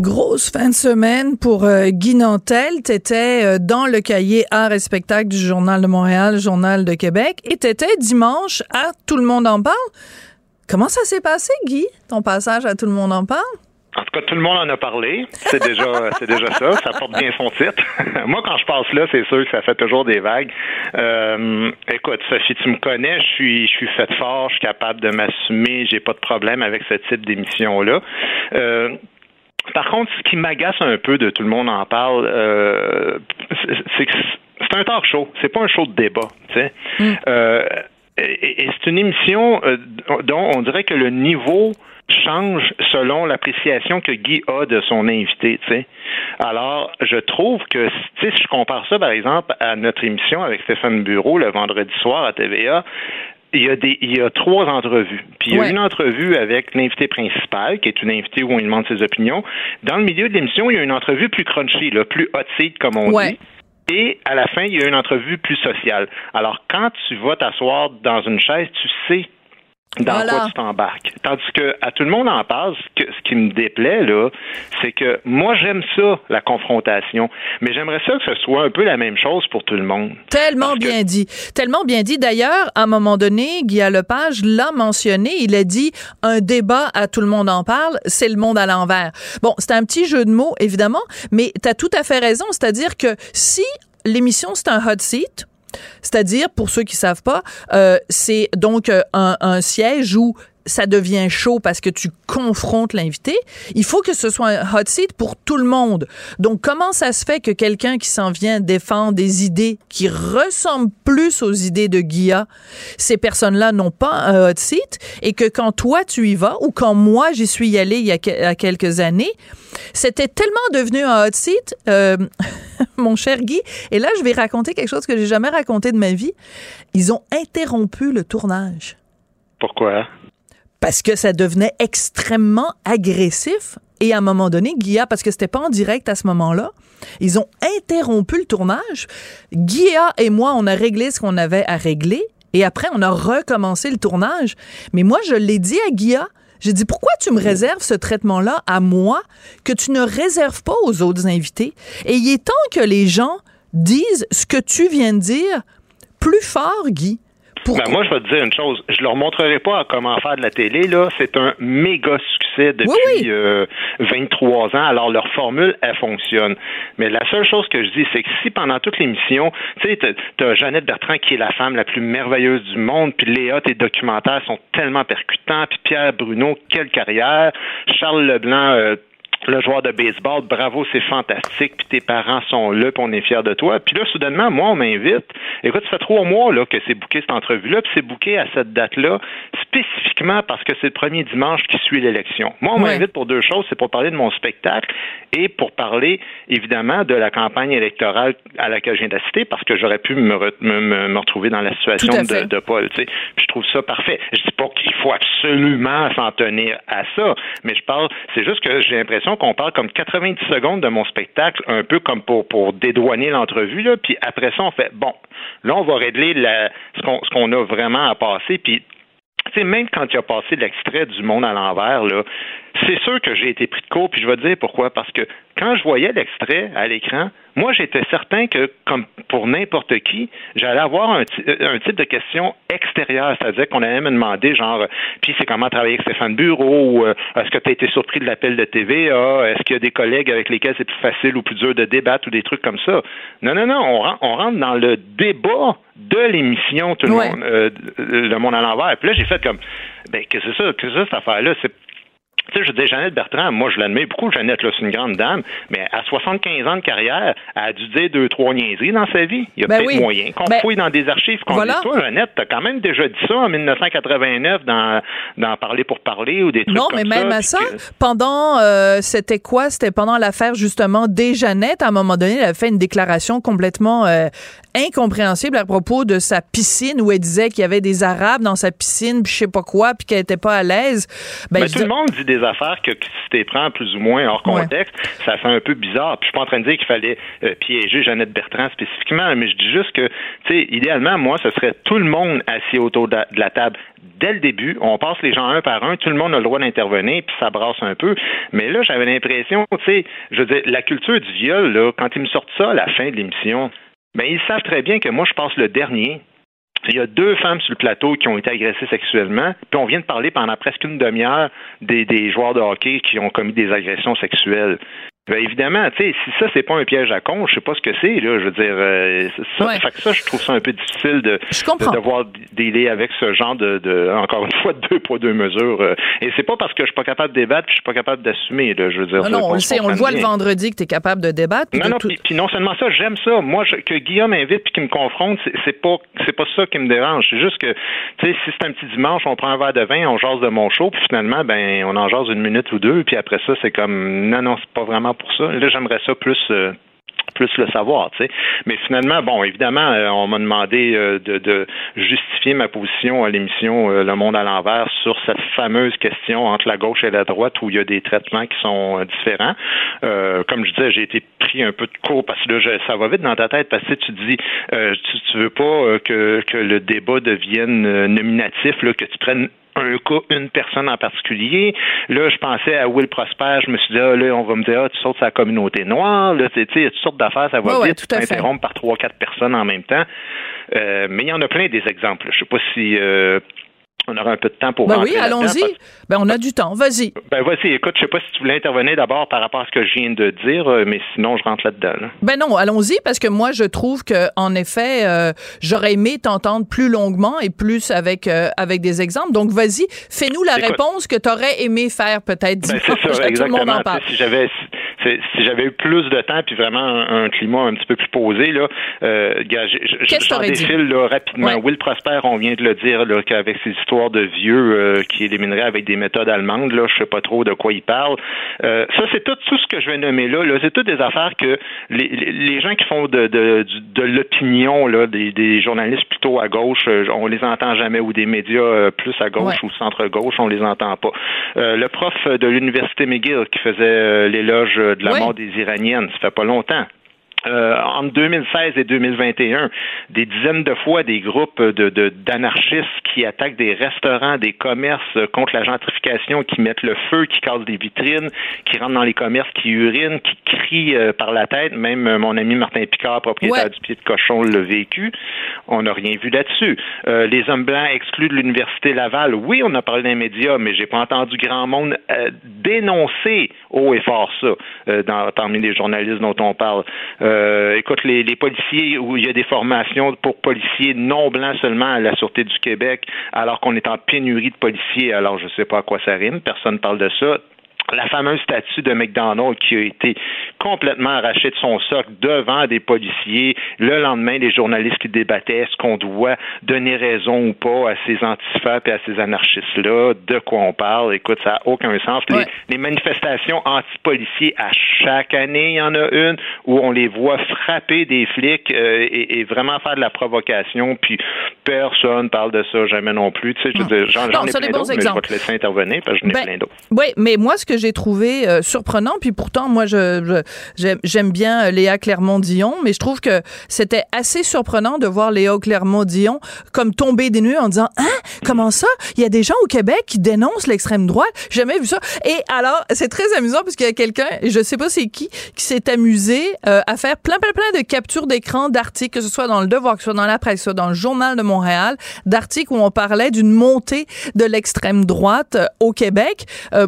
Grosse fin de semaine pour euh, Guy Nantel. T'étais euh, dans le cahier Art et spectacle du Journal de Montréal, Journal de Québec, et t'étais dimanche à Tout le monde en parle. Comment ça s'est passé, Guy, ton passage à Tout le monde en parle? En tout cas, tout le monde en a parlé. C'est déjà, *laughs* c'est déjà ça. Ça porte bien son titre. *laughs* Moi, quand je passe là, c'est sûr que ça fait toujours des vagues. Euh, écoute, Sophie, tu me connais. Je suis, je suis fait fort. Je suis capable de m'assumer. J'ai pas de problème avec ce type d'émission là. Euh, par contre, ce qui m'agace un peu de tout le monde en parle, euh, c'est que c'est un talk show, c'est pas un show de débat. Mm. Euh, et, c'est une émission euh, dont on dirait que le niveau change selon l'appréciation que Guy a de son invité. Alors, je trouve que si je compare ça, par exemple, à notre émission avec Stéphane Bureau le vendredi soir à TVA, il y, a des, il y a trois entrevues. Puis il y a une entrevue avec l'invité principal, qui est une invitée où on lui demande ses opinions. Dans le milieu de l'émission, il y a une entrevue plus crunchy, là, plus hot seat, comme on dit. Et à la fin, il y a une entrevue plus sociale. Alors, quand tu vas t'asseoir dans une chaise, tu sais dans quoi tu t'embarques. Tandis que à tout le monde en parle, ce, que, ce qui me déplaît là, c'est que moi j'aime ça la confrontation, mais j'aimerais ça que ce soit un peu la même chose pour tout le monde. Tellement bien dit, tellement bien dit. D'ailleurs, à un moment donné, Guy Lepage l'a mentionné. Il a dit un débat à tout le monde en parle, c'est le monde à l'envers. Bon, c'est un petit jeu de mots évidemment, mais tu as tout à fait raison. C'est-à-dire que si l'émission c'est un hot seat, c'est-à-dire, pour ceux qui savent pas, euh, c'est donc euh, un siège où ça devient chaud parce que tu confrontes l'invité, il faut que ce soit un hot seat pour tout le monde. Donc, comment ça se fait que quelqu'un qui s'en vient défendre des idées qui ressemblent plus aux idées de Guilla, ces personnes-là n'ont pas un hot seat et que quand toi tu y vas ou quand moi j'y suis allé il y a, quelques années, c'était tellement devenu un hot seat, euh, *laughs* mon cher Guy. Et là, je vais raconter quelque chose que j'ai jamais raconté de ma vie. Ils ont interrompu le tournage. Pourquoi? Parce que ça devenait extrêmement agressif. Et à un moment donné, Guilla, parce que c'était pas en direct à ce moment-là, ils ont interrompu le tournage. Guilla et moi, on a réglé ce qu'on avait à régler. Et après, on a recommencé le tournage. Mais moi, je l'ai dit à Guilla. J'ai dit, pourquoi tu me réserves ce traitement-là à moi que tu ne réserves pas aux autres invités? Et il est temps que les gens disent ce que tu viens de dire plus fort, Guy Pourquoi? Ben, moi, je vais te dire une chose. Je leur montrerai pas comment faire de la télé. Là, c'est un méga succès depuis Oui, oui. euh, 23 ans. Alors, leur formule, elle fonctionne. Mais la seule chose que je dis, c'est que si pendant toute l'émission, tu sais, t'as- t'as Jeannette Bertrand qui est la femme la plus merveilleuse du monde, puis Léa, tes documentaires sont tellement percutants, puis Pierre Bruno, quelle carrière, Charles Leblanc, euh, le joueur de baseball, bravo, c'est fantastique, puis tes parents sont là, puis on est fiers de toi. Puis là, soudainement, moi, on m'invite. Écoute, ça fait trois mois là, que c'est booké cette entrevue-là, puis c'est booké à cette date-là, spécifiquement parce que c'est le premier dimanche qui suit l'élection. Moi, on Ouais. m'invite pour deux choses, c'est pour parler de mon spectacle et pour parler, évidemment, de la campagne électorale à laquelle je viens d'assister, parce que j'aurais pu me, re- me, me- me retrouver dans la situation de, de Paul. tu sais. Puis je trouve ça parfait. Je dis pas qu'il faut absolument s'en tenir à ça, mais je parle, c'est juste que j'ai l'impression qu'on parle comme 90 secondes de mon spectacle, un peu comme pour, pour dédouaner l'entrevue, là, puis après ça, on fait, bon, là, on va régler la, ce qu'on ce qu'on a vraiment à passer, puis tu sais, même quand il a passé l'extrait du monde à l'envers, là, c'est sûr que j'ai été pris de court, puis je vais te dire pourquoi. Parce que quand je voyais l'extrait à l'écran, moi, j'étais certain que, comme pour n'importe qui, j'allais avoir un, euh, un type de question extérieure, c'est-à-dire qu'on allait me demander, genre, euh, puis c'est comment travailler avec Stéphane Bureau, ou euh, est-ce que tu as été surpris de l'appel de TVA, est-ce qu'il y a des collègues avec lesquels c'est plus facile ou plus dur de débattre ou des trucs comme ça? Non, non, non, on, on rentre dans le débat de l'émission, tout le Ouais. monde, euh, le monde à l'envers. Puis là, j'ai fait comme, ben, que c'est ça, que c'est ça, cette affaire-là? C'est tu sais, je dis Jeannette Bertrand, moi je l'admets beaucoup, Jeannette, là, c'est une grande dame, mais à 75 ans de carrière, elle a dû dire deux, trois niaiseries dans sa vie. Il y a Ben peut-être oui. moyen qu'on Ben, fouille dans des archives qu'on voilà. dise, toi, Jeannette, t'as quand même déjà dit ça en 1989 dans, dans Parler pour parler ou des trucs Non, comme mais ça. même à ça, que- pendant, euh, c'était quoi? C'était pendant l'affaire, justement, des Jeannette. À un moment donné, elle a fait une déclaration complètement euh, incompréhensible à propos de sa piscine où elle disait qu'il y avait des Arabes dans sa piscine, puis je sais pas quoi, puis qu'elle était pas à l'aise. Ben, Mais tout dis- le monde dit des affaires que, si tu les prends plus ou moins hors Ouais. contexte, ça fait un peu bizarre. Puis je suis pas en train de dire qu'il fallait euh, piéger Jeannette Bertrand spécifiquement, mais je dis juste que, tu sais, idéalement, moi, ce serait tout le monde assis autour de la, de la table dès le début. On passe les gens un par un, tout le monde a le droit d'intervenir, puis ça brasse un peu. Mais là, j'avais l'impression, tu sais, je veux dire, la culture du viol, là, quand ils me sortent ça à la fin de l'émission, ben ils savent très bien que moi, je passe le dernier. Il y a deux femmes sur le plateau qui ont été agressées sexuellement, puis on vient de parler pendant presque une demi-heure des, des joueurs de hockey qui ont commis des agressions sexuelles. Ben évidemment, tu sais, si ça c'est pas un piège à con, je sais pas ce que c'est là. Je veux dire, euh, ça, Ouais. fait que ça, je trouve ça un peu difficile de, de devoir dealer avec ce genre de, de encore une fois, de *laughs* deux poids deux mesures. euh. Et c'est pas parce que je suis pas capable de débattre, que je suis pas capable d'assumer. Là, je veux dire. Non, non, on le sait, on le voit le bien. vendredi que tu es capable de débattre. puis Non, de non, tout- puis, puis non seulement ça, j'aime ça. Moi, je- que Guillaume invite puis qu'il me confronte, c'est- c'est pas c'est pas ça qui me dérange. C'est juste que, tu sais, si c'est un petit dimanche, on prend un verre de vin, on jase de mon show, puis finalement, ben, on en jase une minute ou deux, puis après ça, c'est comme, non, non, c'est pas vraiment pour ça. Là, j'aimerais ça plus. euh, plus le savoir, tu sais. Mais finalement, bon, évidemment, euh, on m'a demandé euh, de, justifier ma position à l'émission Le Monde à l'envers sur cette fameuse question entre la gauche et la droite où il y a des traitements qui sont différents. Comme je disais, j'ai été pris un peu de court parce que là, je- ça va vite dans ta tête parce que tu dis, tu, tu veux pas que, le débat devienne nominatif, que tu prennes un cas, une personne en particulier. Là, je pensais à Will Prosper. Je me suis dit, ah, là, on va me dire, ah, tu sautes sa communauté noire. Là, tu sais, il y a toutes sortes d'affaires, ça va Ouais, ouais, vite. à tu t'interrompes par trois, quatre personnes en même temps. Euh, mais il y en a plein des exemples. Je sais pas si euh, on aura un peu de temps pour Ben oui, allons-y. parce- Ben, on a du temps. Vas-y. Ben vas-y, écoute, je sais pas si tu voulais intervenir d'abord par rapport à ce que je viens de dire, euh, mais sinon je rentre là-dedans. là. Ben non, allons-y parce que moi je trouve que en effet, euh, j'aurais aimé t'entendre plus longuement et plus avec euh, avec des exemples. Donc vas-y, fais-nous la Écoute. réponse que t'aurais aimé faire peut-être Ben, c'est ça, Tout le monde exactement. en parle. Tu sais, Si j'avais si, j'avais eu plus de temps puis vraiment un, un climat un petit peu plus posé là, euh, j'en défile là, rapidement. Ouais. Will Prosper, on vient de le dire là, qu'avec ses histoires de vieux euh, qui élimineraient avec des méthodes allemandes là, je sais pas trop de quoi il parle. Euh, ça c'est tout tout ce que je vais nommer là, là c'est toutes des affaires que les, gens qui font de de, du- de l'opinion là, des, des journalistes plutôt à gauche, euh, on les entend jamais ou des médias plus à gauche Ouais. ou centre gauche, on les entend pas. Euh, le prof de l'université McGill qui faisait l'éloge de la Ouais. mort des Iraniennes, ça fait pas longtemps. Euh, entre 2016 et 2021, des dizaines de fois des groupes de, de- d'anarchistes qui attaquent des restaurants, des commerces euh, contre la gentrification, qui mettent le feu, qui cassent des vitrines, qui rentrent dans les commerces, qui urinent, qui crient euh, par la tête. Même euh, mon ami Martin Picard, propriétaire Ouais. du pied de cochon, l'a vécu. On n'a rien vu là-dessus. Les hommes blancs exclus de l'université Laval. Oui, on a parlé des médias, mais j'ai pas entendu grand monde dénoncer haut et fort ça dans, parmi les journalistes dont on parle. Euh, écoute, les, les policiers où il y a des formations pour policiers non blancs seulement à la Sûreté du Québec, alors qu'on est en pénurie de policiers. Alors, je sais pas à quoi ça rime. Personne parle de ça la fameuse statue de McDonald qui a été complètement arrachée de son socle devant des policiers. Le lendemain, les journalistes qui débattaient est-ce qu'on doit donner raison ou pas à ces antifas et à ces anarchistes-là, de quoi on parle? Écoute, ça n'a aucun sens. Les, Ouais. les manifestations anti-policiers, à chaque année, il y en a une où on les voit frapper des flics euh, et, et vraiment faire de la provocation, puis personne parle de ça jamais non plus. Tu sais, j'en, ai plein d'autres, mais je vais te laisser intervenir parce que Ben, plein d'autres. Oui, mais moi, ce que j'ai trouvé euh, surprenant, puis pourtant, moi, je, j'aime, bien euh, Léa Clermont-Dion, mais je trouve que c'était assez surprenant de voir Léa Clermont-Dion comme tomber des nues en disant Hein, comment ça? Il y a des gens au Québec qui dénoncent l'extrême droite? J'ai jamais vu ça. Et alors, c'est très amusant parce qu'il y a quelqu'un, je sais pas c'est qui, qui s'est amusé euh, à faire plein, plein, plein de captures d'écran d'articles, que ce soit dans le Devoir, que ce soit dans la presse, que ce soit dans le Journal de Montréal, d'articles où on parlait d'une montée de l'extrême droite au Québec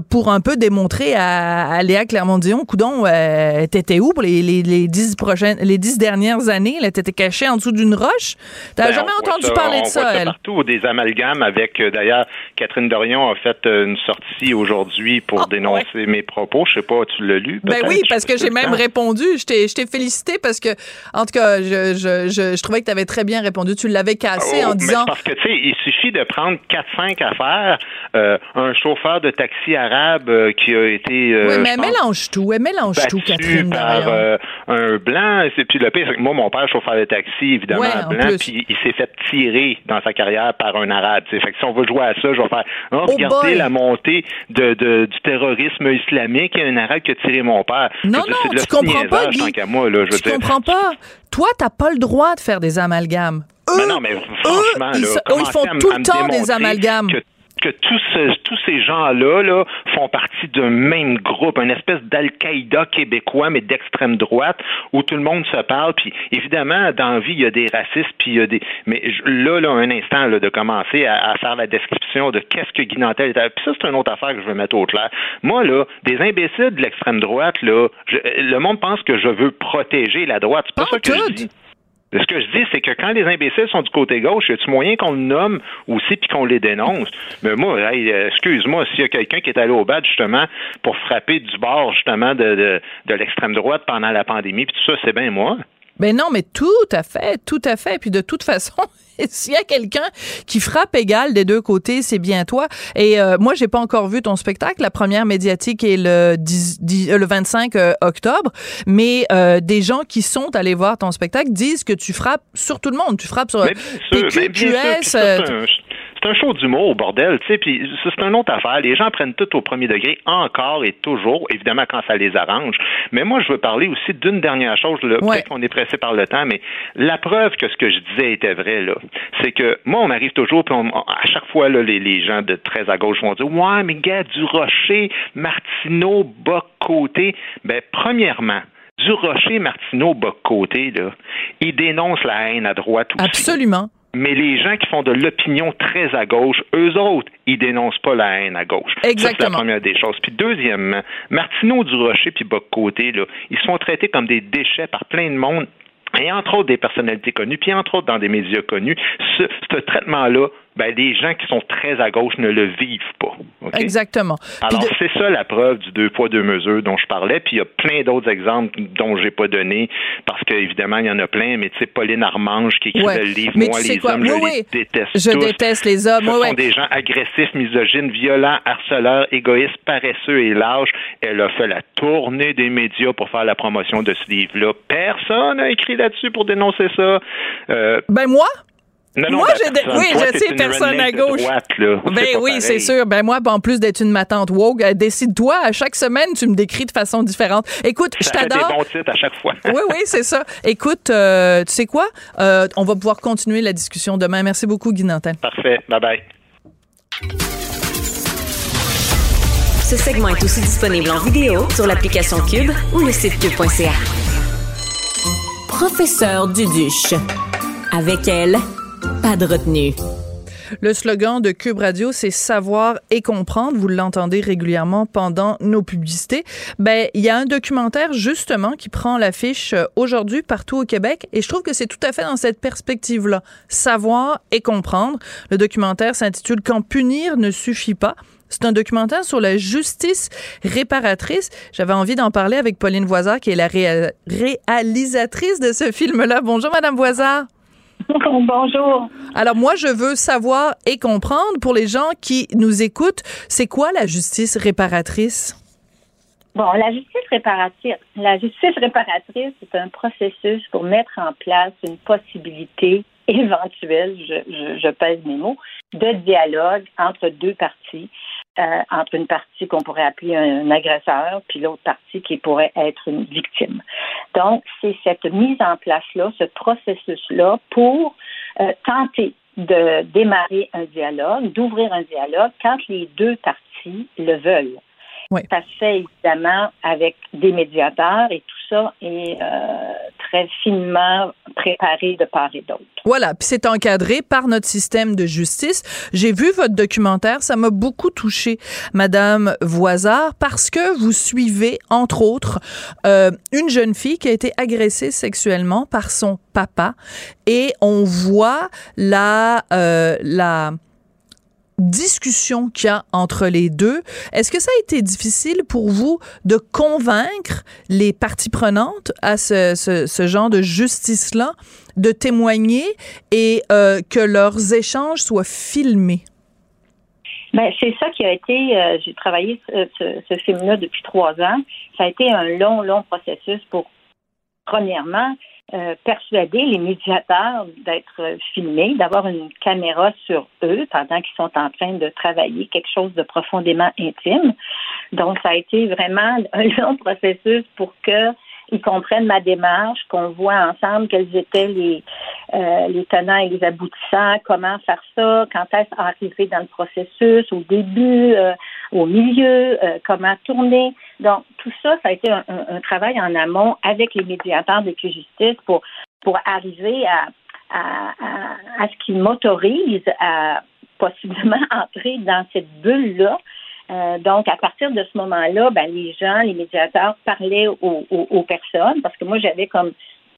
pour un peu démontrer à, à Léa Clermont-Dion, coudon, euh, t'étais où pour les, les, les dix prochaines, les dix dernières années? T'étais caché en dessous d'une roche? T'as Ben, jamais entendu ça- parler on de ça, voit elle? partout, des amalgames avec, euh, d'ailleurs, Catherine Dorion a fait euh, une sortie aujourd'hui pour dénoncer mes propos. Je sais pas, tu l'as lu? Ah, Ben oui, parce que j'ai même répondu. Je t'ai, félicité parce que, en tout cas, je, je, je, je trouvais que tu avais très bien répondu. Tu l'avais cassé Oh, en mais disant. parce que, tu sais, il suffit de prendre 4-5 affaires. Euh, un chauffeur de taxi arabe euh, qui a été. euh, oui, mais elle mélange tout. Elle mélange tout, Catherine. par euh, un blanc. C'est puis le pire, c'est que moi, mon père, chauffeur de taxi, évidemment, Ouais, blanc, puis il s'est fait tirer dans sa carrière par un arabe. Fait que si on veut jouer à ça, je vais faire oh, Oh regardez boy! la montée de, de- du terrorisme islamique. Il y a un arabe qui a tiré mon père. Non, Je veux dire, non, tu comprends pas, Guy. moi, là, je Tu dire. comprends pas? Toi, t'as pas le droit de faire des amalgames. Eux, Mais non, mais franchement, ils, là, font tout le temps des amalgames. Que, que tous, ce- tous ces gens-là là, font partie d'un même groupe, une espèce d'Al-Qaïda québécois, mais d'extrême droite, où tout le monde se parle. Puis évidemment, dans la vie, il y a des racistes, puis il y a des. Mais là, là, un instant, là, de commencer à, à faire la description de qu'est-ce que Guy Nantel était. Puis ça, c'est une autre affaire que je veux mettre au clair. Moi, là, des imbéciles de l'extrême droite, là, je- le monde pense que je veux protéger la droite. C'est pas Pas ça que tout. je dis. Ce que je dis, c'est que quand les imbéciles sont du côté gauche, y a-tu moyen qu'on le nomme aussi puis qu'on les dénonce? Mais moi, euh, excuse-moi, s'il y a quelqu'un qui est allé au bad justement pour frapper du bord justement de, de, de l'extrême droite pendant la pandémie, puis tout ça, c'est bien moi. Ben non, mais tout à fait, tout à fait. Puis de toute façon, *laughs* s'il y a quelqu'un qui frappe égal des deux côtés, c'est bien toi. Et euh, moi, j'ai pas encore vu ton spectacle. La première médiatique est le, 10 10 euh, le 25 euh, octobre. Mais euh, des gens qui sont allés voir ton spectacle disent que tu frappes sur tout le monde. Tu frappes sur Mais c'est un- show d'humour, bordel, tu sais, puis c'est une autre affaire. Les gens prennent tout au premier degré, encore et toujours, évidemment quand ça les arrange. Mais moi, je veux parler aussi d'une dernière chose, là. Ouais. peut-être qu'on est pressé par le temps, mais la preuve que ce que je disais était vrai, là, c'est que moi, on m'arrive toujours, puis on- à chaque fois, là, les, les gens de très à gauche vont dire, ouais, mais gars, du Rocher, Martineau, Boc-Côté. Ben, premièrement, du Rocher, Martineau, Boc-Côté, là, ils dénoncent la haine à droite aussi. absolument. Mais les gens qui font de l'opinion très à gauche, eux autres, ils dénoncent pas la haine à gauche. Ça, c'est Exactement. la première des choses. Puis deuxièmement, Martineau du Rocher puis Boc-Côté, là, ils se font traiter comme des déchets par plein de monde. Et entre autres des personnalités connues, puis entre autres dans des médias connus, ce, ce traitement-là, ben, les gens qui sont très à gauche ne le vivent pas. Exactement. Alors, de- c'est ça la preuve du deux poids, deux mesures dont je parlais. Puis il y a plein d'autres exemples dont j'ai pas donné, parce qu'évidemment, il y en a plein, mais tu sais, Pauline Armange qui Ouais. le livre, Mais moi, tu sais les quoi? hommes, Oui, je oui. les déteste Je tous. déteste les hommes. Ce Oui, sont des gens agressifs, misogynes, violents, harceleurs, égoïstes, paresseux et lâches. Elle a fait la tournée des médias pour faire la promotion de ce livre-là. Personne n'a écrit là-dessus pour dénoncer ça. Euh, Ben moi, Non, non, Moi, ben, j'ai oui, Toi, je sais, personne à gauche. droite, là. Ben oui, c'est sûr. Ben moi, en plus d'être une matante woke, euh, décide-toi, à chaque semaine, tu me décris de façon différente. Écoute, je des t'adore. bons titres à chaque fois. *laughs* Oui, oui, c'est ça. Écoute, euh, tu sais quoi? Euh, on va pouvoir continuer la discussion demain. Merci beaucoup, Guy Nantel. Parfait. Bye bye. Ce segment est aussi disponible en vidéo sur l'application Cube ou le site cube.ca. Professeur Duduche. Avec elle, pas de retenue. Le slogan de Cube Radio, c'est savoir et comprendre. Vous l'entendez régulièrement pendant nos publicités. Ben, il y a un documentaire justement qui prend l'affiche euh, aujourd'hui partout au Québec et je trouve que c'est tout à fait dans cette perspective-là. Savoir et comprendre. Le documentaire s'intitule Quand punir ne suffit pas. C'est un documentaire sur la justice réparatrice. J'avais envie d'en parler avec Pauline Voisard, qui est la réa- réalisatrice de ce film-là. Bonjour, Madame Voisard. *laughs* Bonjour. Alors moi, je veux savoir et comprendre pour les gens qui nous écoutent, c'est quoi la justice réparatrice? Bon, la justice réparatrice, la justice réparatrice, c'est un processus pour mettre en place une possibilité éventuelle, je, je, je pèse mes mots, de dialogue entre deux parties, euh, entre une partie qu'on pourrait appeler un, agresseur, puis l'autre partie qui pourrait être une victime. Donc, c'est cette mise en place-là, ce processus-là, pour euh, tenter de démarrer un dialogue, d'ouvrir un dialogue quand les deux parties le veulent. Oui. Ça se fait évidemment avec des médiateurs et tout ça est euh, très finement préparé de part et d'autre. Voilà, puis c'est encadré par notre système de justice. J'ai vu votre documentaire, ça m'a beaucoup touché, Madame Voisard, parce que vous suivez, entre autres, euh, une jeune fille qui a été agressée sexuellement par son papa, et on voit la euh, la discussion qu'il y a entre les deux. Est-ce que ça a été difficile pour vous de convaincre les parties prenantes à ce, ce, genre de justice-là de témoigner et euh, que leurs échanges soient filmés? Ben, c'est ça qui a été. Euh, J'ai travaillé ce, ce, ce film-là depuis trois ans. Ça a été un long, long processus pour, premièrement, euh, persuader les médiateurs d'être filmés, d'avoir une caméra sur eux pendant qu'ils sont en train de travailler quelque chose de profondément intime. Donc, ça a été vraiment *laughs* un long processus pour que ils comprennent ma démarche, qu'on voit ensemble quels étaient les, euh, les tenants et les aboutissants, comment faire ça, quand est-ce arriver dans le processus, au début, euh, au milieu, euh, comment tourner. Donc, tout ça, ça a été un, un, un travail en amont avec les médiateurs de justice pour, pour arriver à, à, à, à ce qu'ils m'autorisent à possiblement *laughs* entrer dans cette bulle-là euh, donc, à partir de ce moment-là, ben, les gens, les médiateurs parlaient aux, aux, personnes parce que moi, j'avais comme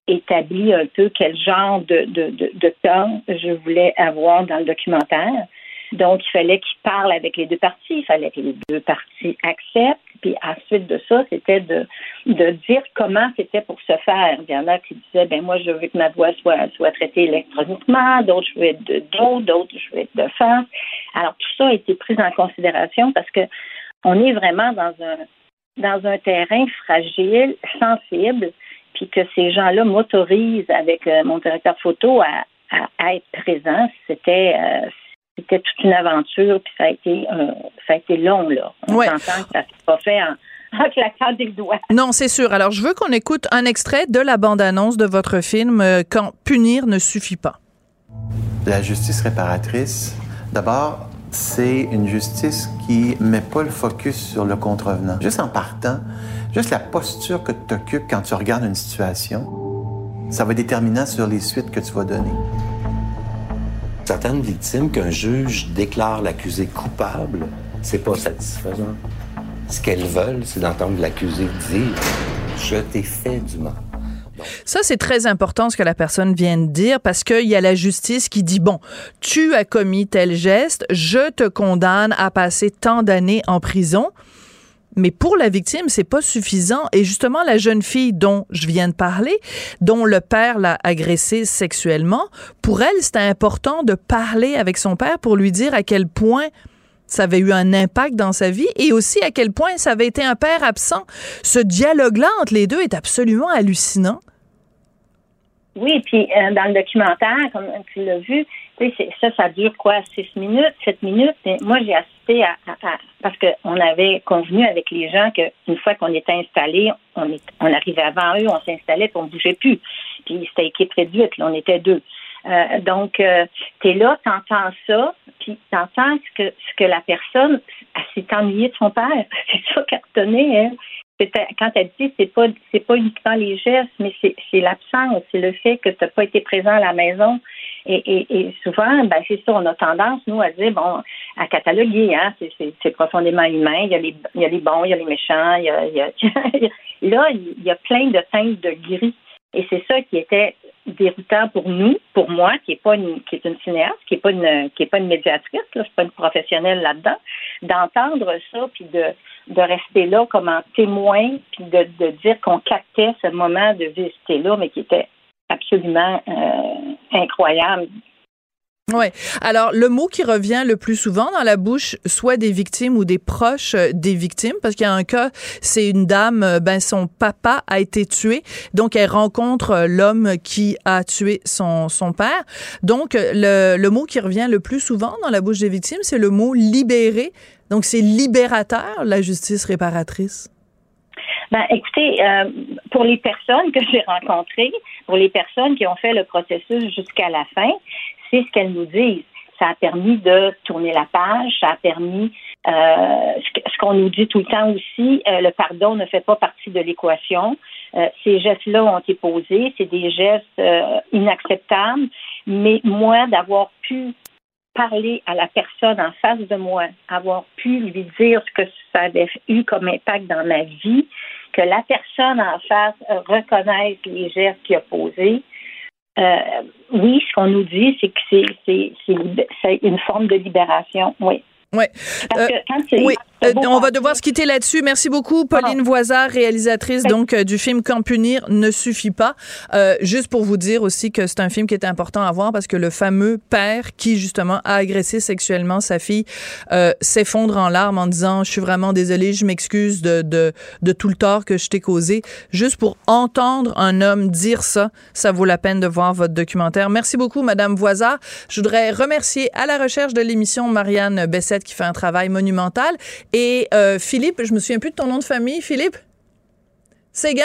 établi un peu quel genre de temps je voulais avoir dans le documentaire. Donc, il fallait qu'ils parlent avec les deux parties, il fallait que les deux parties acceptent. Puis ensuite de ça, c'était de, de dire comment c'était pour se faire. Il y en a qui disaient, ben moi, je veux que ma voix soit, soit traitée électroniquement, d'autres, je veux être de dos, d'autres, je veux être de face. Alors, tout ça a été pris en considération parce que on est vraiment dans un, dans un terrain fragile, sensible, puis que ces gens-là m'autorisent avec euh, mon directeur photo à, à, à être présent. C'était, euh, c'était toute une aventure, puis ça a été, euh, ça a été long, là. On Ouais. s'entend que ça s'est pas fait en, *laughs* en claquant des doigts. Non, c'est sûr. Alors, je veux qu'on écoute un extrait de la bande-annonce de votre film euh, Quand punir ne suffit pas. La justice réparatrice, d'abord, c'est une justice qui met pas le focus sur le contrevenant. Juste en partant, juste la posture que tu occupes quand tu regardes une situation, ça va être déterminant sur les suites que tu vas donner. Certaines victimes qu'un juge déclare l'accusé coupable, c'est pas satisfaisant. Ce qu'elles veulent, c'est d'entendre l'accusé dire Je t'ai fait du mal. Ça, c'est très important ce que la personne vient de dire parce qu'il y a la justice qui dit, bon, tu as commis tel geste, je te condamne à passer tant d'années en prison. Mais pour la victime, c'est pas suffisant. Et justement, la jeune fille dont je viens de parler, dont le père l'a agressée sexuellement, pour elle, c'était important de parler avec son père pour lui dire à quel point ça avait eu un impact dans sa vie et aussi à quel point ça avait été un père absent. Ce dialogue-là entre les deux est absolument hallucinant. Oui, puis euh, dans le documentaire, comme tu l'as vu, ça, ça dure quoi, six minutes, sept minutes? moi, j'ai assisté à, parce qu'on avait convenu avec les gens qu'une fois qu'on était installé, on, est, on arrivait avant eux, on s'installait, puis on bougeait plus. Puis c'était équipe réduite, là, on était deux. Euh, donc, euh, tu là, tu entends ça, puis tu entends ce que, ce que la personne s'est ennuyée de son père. *laughs* C'est ça qu'elle retenait, hein quand elle dit c'est pas c'est pas uniquement les gestes, mais c'est l'absence, c'est le fait que tu n'as pas été présent à la maison. Et, souvent, ben c'est ça, on a tendance, nous, à dire, bon, à cataloguer, hein, c'est profondément humain, il y, a les, il y a les bons, il y a les méchants, il y a *laughs* là, il y a plein de teintes de gris. Et c'est ça qui était déroutant pour nous, pour moi, qui est pas une, qui est une cinéaste, qui est pas une, qui est pas une médiatrice, là, je suis pas une professionnelle là-dedans, d'entendre ça puis de, de rester là comme un témoin puis de, de dire qu'on captait ce moment de visiter là, mais qui était absolument euh, incroyable Alors, le mot qui revient le plus souvent dans la bouche, soit des victimes ou des proches euh, des victimes, parce qu'il y a un cas, c'est une dame, euh, ben, son papa a été tué. Donc, elle rencontre euh, l'homme qui a tué son, son père. Donc, le, le mot qui revient le plus souvent dans la bouche des victimes, c'est le mot libéré. Donc, c'est libérateur, la justice réparatrice? Ben, écoutez, pour les personnes que j'ai rencontrées, pour les personnes qui ont fait le processus jusqu'à la fin, c'est ce qu'elles nous disent. Ça a permis de tourner la page, ça a permis euh, ce qu'on nous dit tout le temps aussi, euh, le pardon ne fait pas partie de l'équation. Euh, ces gestes-là ont été posés, c'est des gestes inacceptables, mais moi, d'avoir pu parler à la personne en face de moi, avoir pu lui dire ce que ça avait eu comme impact dans ma vie, que la personne en face reconnaisse les gestes qu'il a posés, euh, oui, ce qu'on nous dit, c'est que c'est une forme de libération, oui. Ouais. Euh, oui. Euh, on va devoir se quitter là-dessus. Merci beaucoup, Pauline ah. Voisard, réalisatrice donc euh, du film Quand punir ne suffit pas. juste pour vous dire aussi que c'est un film qui est important à voir parce que le fameux père qui justement a agressé sexuellement sa fille s'effondre en larmes en disant je suis vraiment désolé, je m'excuse de, de, de tout le tort que je t'ai causé. Juste pour entendre un homme dire ça, ça vaut la peine de voir votre documentaire. Merci beaucoup, Madame Voisard. Je voudrais remercier à la recherche de l'émission Marianne Bessette qui fait un travail monumental. Et euh, Philippe, je me souviens plus de ton nom de famille, Philippe? Séguin?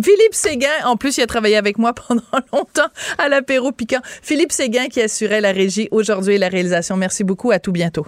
Philippe Séguin, en plus, il a travaillé avec moi *laughs* pendant longtemps à l'apéro piquant. Philippe Séguin qui assurait la régie aujourd'hui et la réalisation. Merci beaucoup. À tout bientôt.